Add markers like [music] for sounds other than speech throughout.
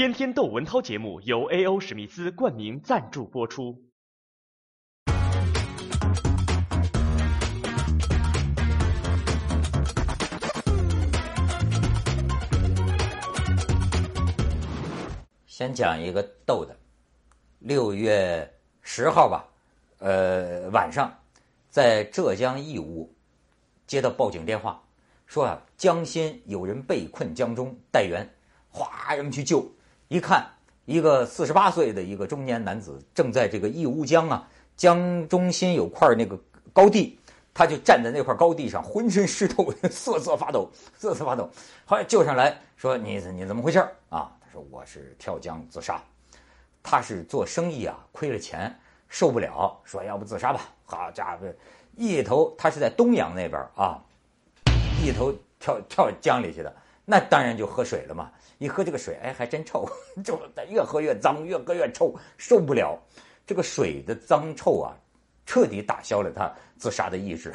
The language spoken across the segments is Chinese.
天天窦文涛节目由 A.O. 史密斯冠名赞助播出。先讲一个逗的，六月十号吧，呃，晚上在浙江义乌接到报警电话，说啊，江心有人被困江中，待援，哗，人们去救，一看，一个四十八岁的一个中年男子正在这个义乌江啊江中心有块那个高地，他就站在那块高地上，浑身湿透，瑟瑟发抖，瑟瑟发抖，后来救上来说你你怎么回事啊？他说我是跳江自杀，他是做生意啊，亏了钱受不了，说要不自杀吧。好家伙，一头他是在东阳那边啊，一头跳跳江里去的，那当然就喝水了嘛。一喝这个水，哎，还真臭，[laughs] 就越喝越脏，越喝越臭，受不了。这个水的脏臭啊，彻底打消了他自杀的意志。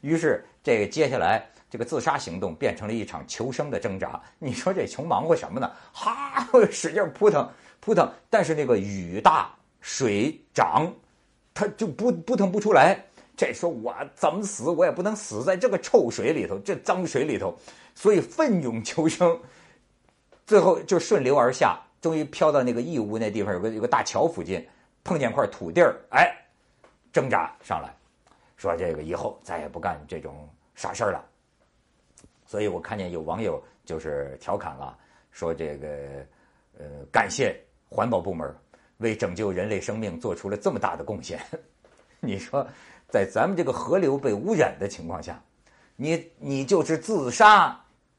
于是这个接下来。这个自杀行动变成了一场求生的挣扎。你说这穷忙活什么呢？哈，[laughs] 使劲扑腾扑腾，但是那个雨大水涨，他就扑扑腾不出来。这说我怎么死，我也不能死在这个臭水里头，这脏水里头，所以奋勇求生。最后就顺流而下，终于飘到那个义乌那地方，有个有个大桥附近，碰见块土地儿，哎，挣扎上来，说这个以后再也不干这种傻事儿了。所以我看见有网友就是调侃了，说这个，呃，感谢环保部门为拯救人类生命做出了这么大的贡献。[laughs] 你说，在咱们这个河流被污染的情况下，你你就是自杀，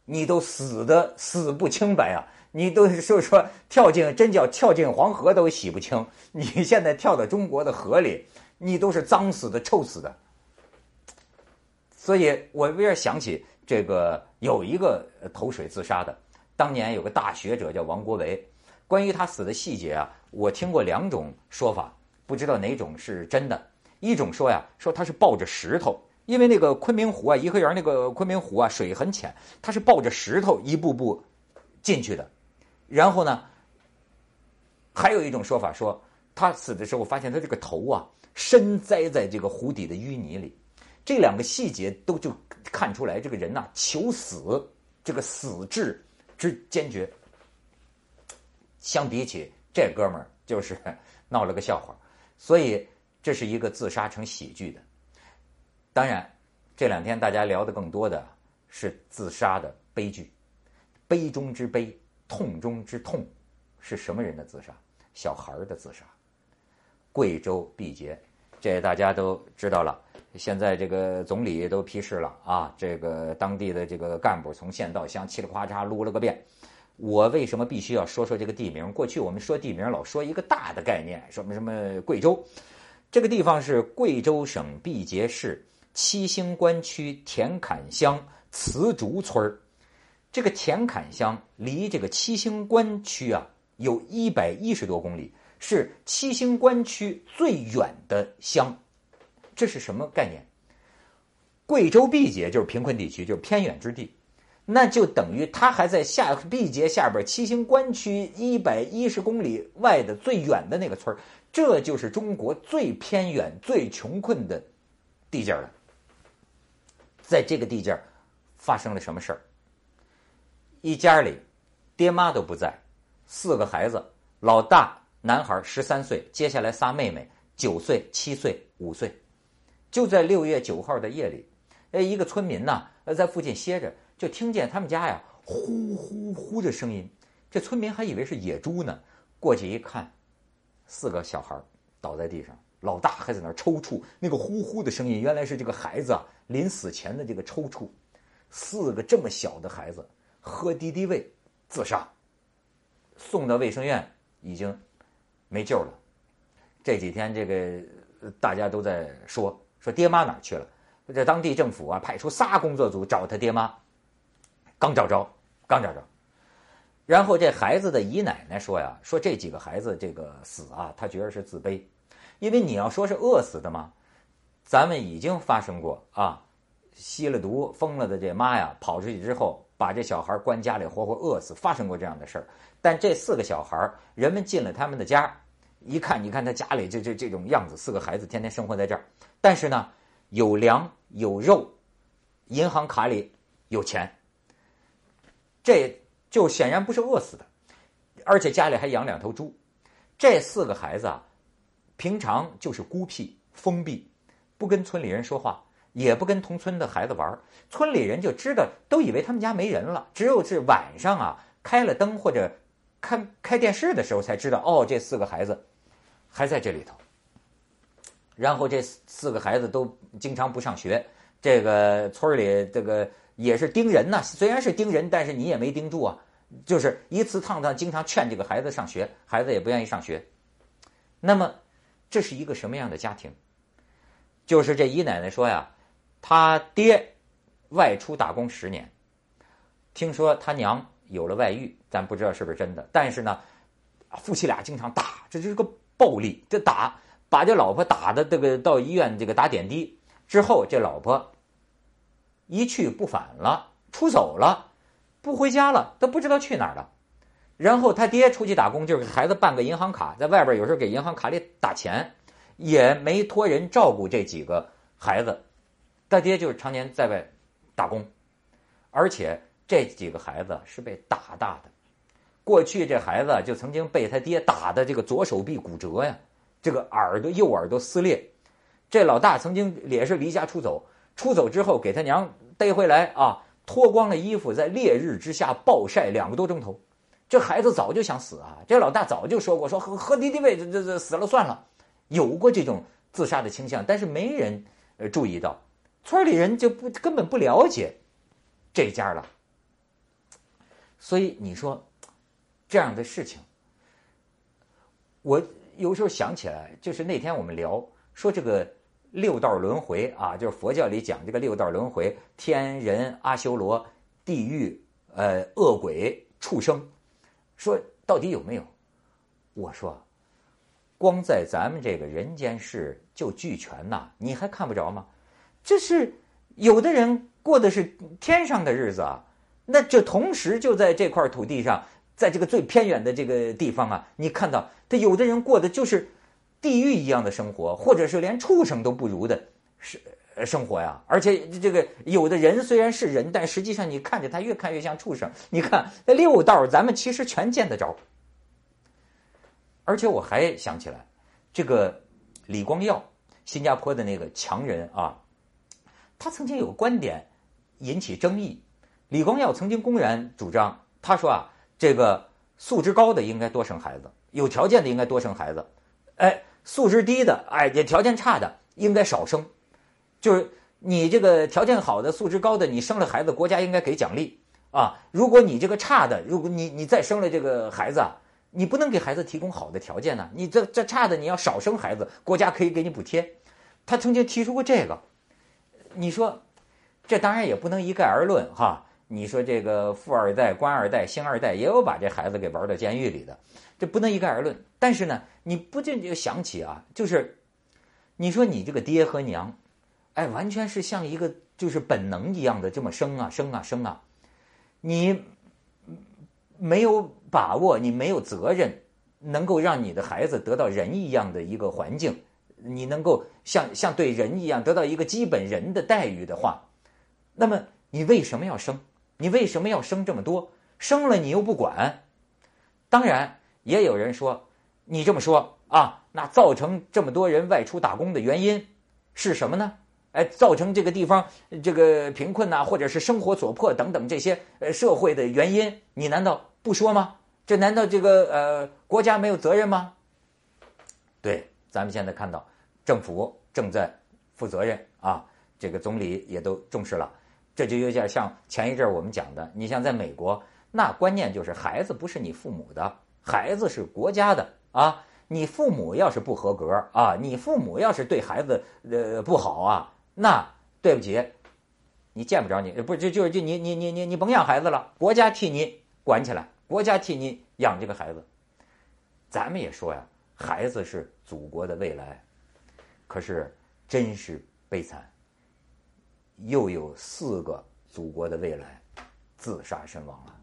你都死的死不清白啊！你都是说跳进真叫跳进黄河都洗不清，你现在跳到中国的河里，你都是脏死的、臭死的。所以我有点想起。这个有一个投水自杀的，当年有个大学者叫王国维，关于他死的细节啊，我听过两种说法，不知道哪种是真的。一种说呀，说他是抱着石头，因为那个昆明湖啊，颐和园那个昆明湖啊，水很浅，他是抱着石头一步步进去的。然后呢，还有一种说法说，他死的时候发现他这个头啊，深栽在这个湖底的淤泥里。这两个细节都就看出来，这个人呐求死，这个死志之坚决。相比起这哥们儿，就是 [laughs] 闹了个笑话。所以这是一个自杀成喜剧的。当然，这两天大家聊的更多的是自杀的悲剧，悲中之悲，痛中之痛，是什么人的自杀？小孩的自杀。贵州毕节，这大家都知道了。现在这个总理都批示了啊，这个当地的这个干部从县到乡嘁里呱嚓撸了个遍。我为什么必须要说说这个地名？过去我们说地名老说一个大的概念，什么什么贵州，这个地方是贵州省毕节市七星关区田坎乡瓷竹村这个田坎乡离这个七星关区啊有一百一十多公里，是七星关区最远的乡。这是什么概念？贵州毕节就是贫困地区，就是偏远之地，那就等于它还在下毕节下边七星关区一百一十公里外的最远的那个村这就是中国最偏远、最穷困的地界了。在这个地界发生了什么事儿？一家里爹妈都不在，四个孩子，老大男孩十三岁，接下来仨妹妹九岁、七岁、五岁。就在六月九号的夜里，哎，一个村民呢，呃，在附近歇着，就听见他们家呀呼呼呼的声音。这村民还以为是野猪呢，过去一看，四个小孩倒在地上，老大还在那儿抽搐。那个呼呼的声音，原来是这个孩子啊临死前的这个抽搐。四个这么小的孩子喝敌敌畏自杀，送到卫生院已经没救了。这几天这个大家都在说。说爹妈哪去了？这当地政府啊，派出仨工作组找他爹妈，刚找着，刚找着。然后这孩子的姨奶奶说呀：“说这几个孩子这个死啊，他觉得是自卑，因为你要说是饿死的嘛，咱们已经发生过啊，吸了毒疯了的这妈呀，跑出去之后把这小孩关家里活活饿死，发生过这样的事儿。但这四个小孩，人们进了他们的家，一看，你看他家里这这这种样子，四个孩子天天生活在这儿，但是呢，有粮有肉，银行卡里有钱，这就显然不是饿死的，而且家里还养两头猪。这四个孩子啊，平常就是孤僻封闭，不跟村里人说话，也不跟同村的孩子玩村里人就知道，都以为他们家没人了。只有是晚上啊，开了灯或者开开电视的时候，才知道哦，这四个孩子还在这里头。然后这四个孩子都经常不上学，这个村里这个也是盯人呐。虽然是盯人，但是你也没盯住啊。就是一次趟趟，经常劝这个孩子上学，孩子也不愿意上学。那么，这是一个什么样的家庭？就是这姨奶奶说呀，他爹外出打工十年，听说他娘有了外遇，咱不知道是不是真的。但是呢，夫妻俩经常打，这就是个暴力，这打把这老婆打的这个到医院这个打点滴之后，这老婆一去不返了，出走了。不回家了，都不知道去哪儿了。然后他爹出去打工，就是给孩子办个银行卡，在外边有时候给银行卡里打钱，也没托人照顾这几个孩子。他爹就是常年在外打工，而且这几个孩子是被打大的。过去这孩子就曾经被他爹打的这个左手臂骨折呀，这个耳朵右耳朵撕裂。这老大曾经也是离家出走，出走之后给他娘逮回来啊。脱光了衣服，在烈日之下暴晒两个多钟头，这孩子早就想死啊！这老大早就说过，说喝喝敌敌畏，这这这死了算了，有过这种自杀的倾向，但是没人呃注意到，村里人就不根本不了解这家了。所以你说这样的事情，我有时候想起来，就是那天我们聊说这个。六道轮回啊，就是佛教里讲这个六道轮回：天人、阿修罗、地狱、呃恶鬼、畜生。说到底有没有？我说，光在咱们这个人间世就俱全呐，你还看不着吗？这是有的人过的是天上的日子啊，那就同时就在这块土地上，在这个最偏远的这个地方啊，你看到他有的人过的就是。地狱一样的生活，或者是连畜生都不如的是生活呀！而且这个有的人虽然是人，但实际上你看着他越看越像畜生。你看那六道，咱们其实全见得着。而且我还想起来，这个李光耀，新加坡的那个强人啊，他曾经有观点引起争议。李光耀曾经公然主张，他说啊，这个素质高的应该多生孩子，有条件的应该多生孩子，哎。素质低的，哎，这条件差的应该少生，就是你这个条件好的、素质高的，你生了孩子，国家应该给奖励啊。如果你这个差的，如果你你再生了这个孩子，你不能给孩子提供好的条件呢。你这这差的，你要少生孩子，国家可以给你补贴。他曾经提出过这个，你说，这当然也不能一概而论哈。你说这个富二代、官二代、星二代，也有把这孩子给玩到监狱里的。这不能一概而论，但是呢，你不禁就想起啊，就是，你说你这个爹和娘，哎，完全是像一个就是本能一样的这么生啊生啊生啊，你没有把握，你没有责任，能够让你的孩子得到人一样的一个环境，你能够像像对人一样得到一个基本人的待遇的话，那么你为什么要生？你为什么要生这么多？生了你又不管，当然。也有人说，你这么说啊，那造成这么多人外出打工的原因是什么呢？哎，造成这个地方这个贫困呐，或者是生活所迫等等这些呃社会的原因，你难道不说吗？这难道这个呃国家没有责任吗？对，咱们现在看到政府正在负责任啊，这个总理也都重视了，这就有点像前一阵我们讲的，你像在美国，那观念就是孩子不是你父母的。孩子是国家的啊！你父母要是不合格啊，你父母要是对孩子呃不好啊，那对不起，你见不着你，不就就就你你你你你甭养孩子了，国家替你管起来，国家替你养这个孩子。咱们也说呀，孩子是祖国的未来，可是真是悲惨，又有四个祖国的未来自杀身亡了。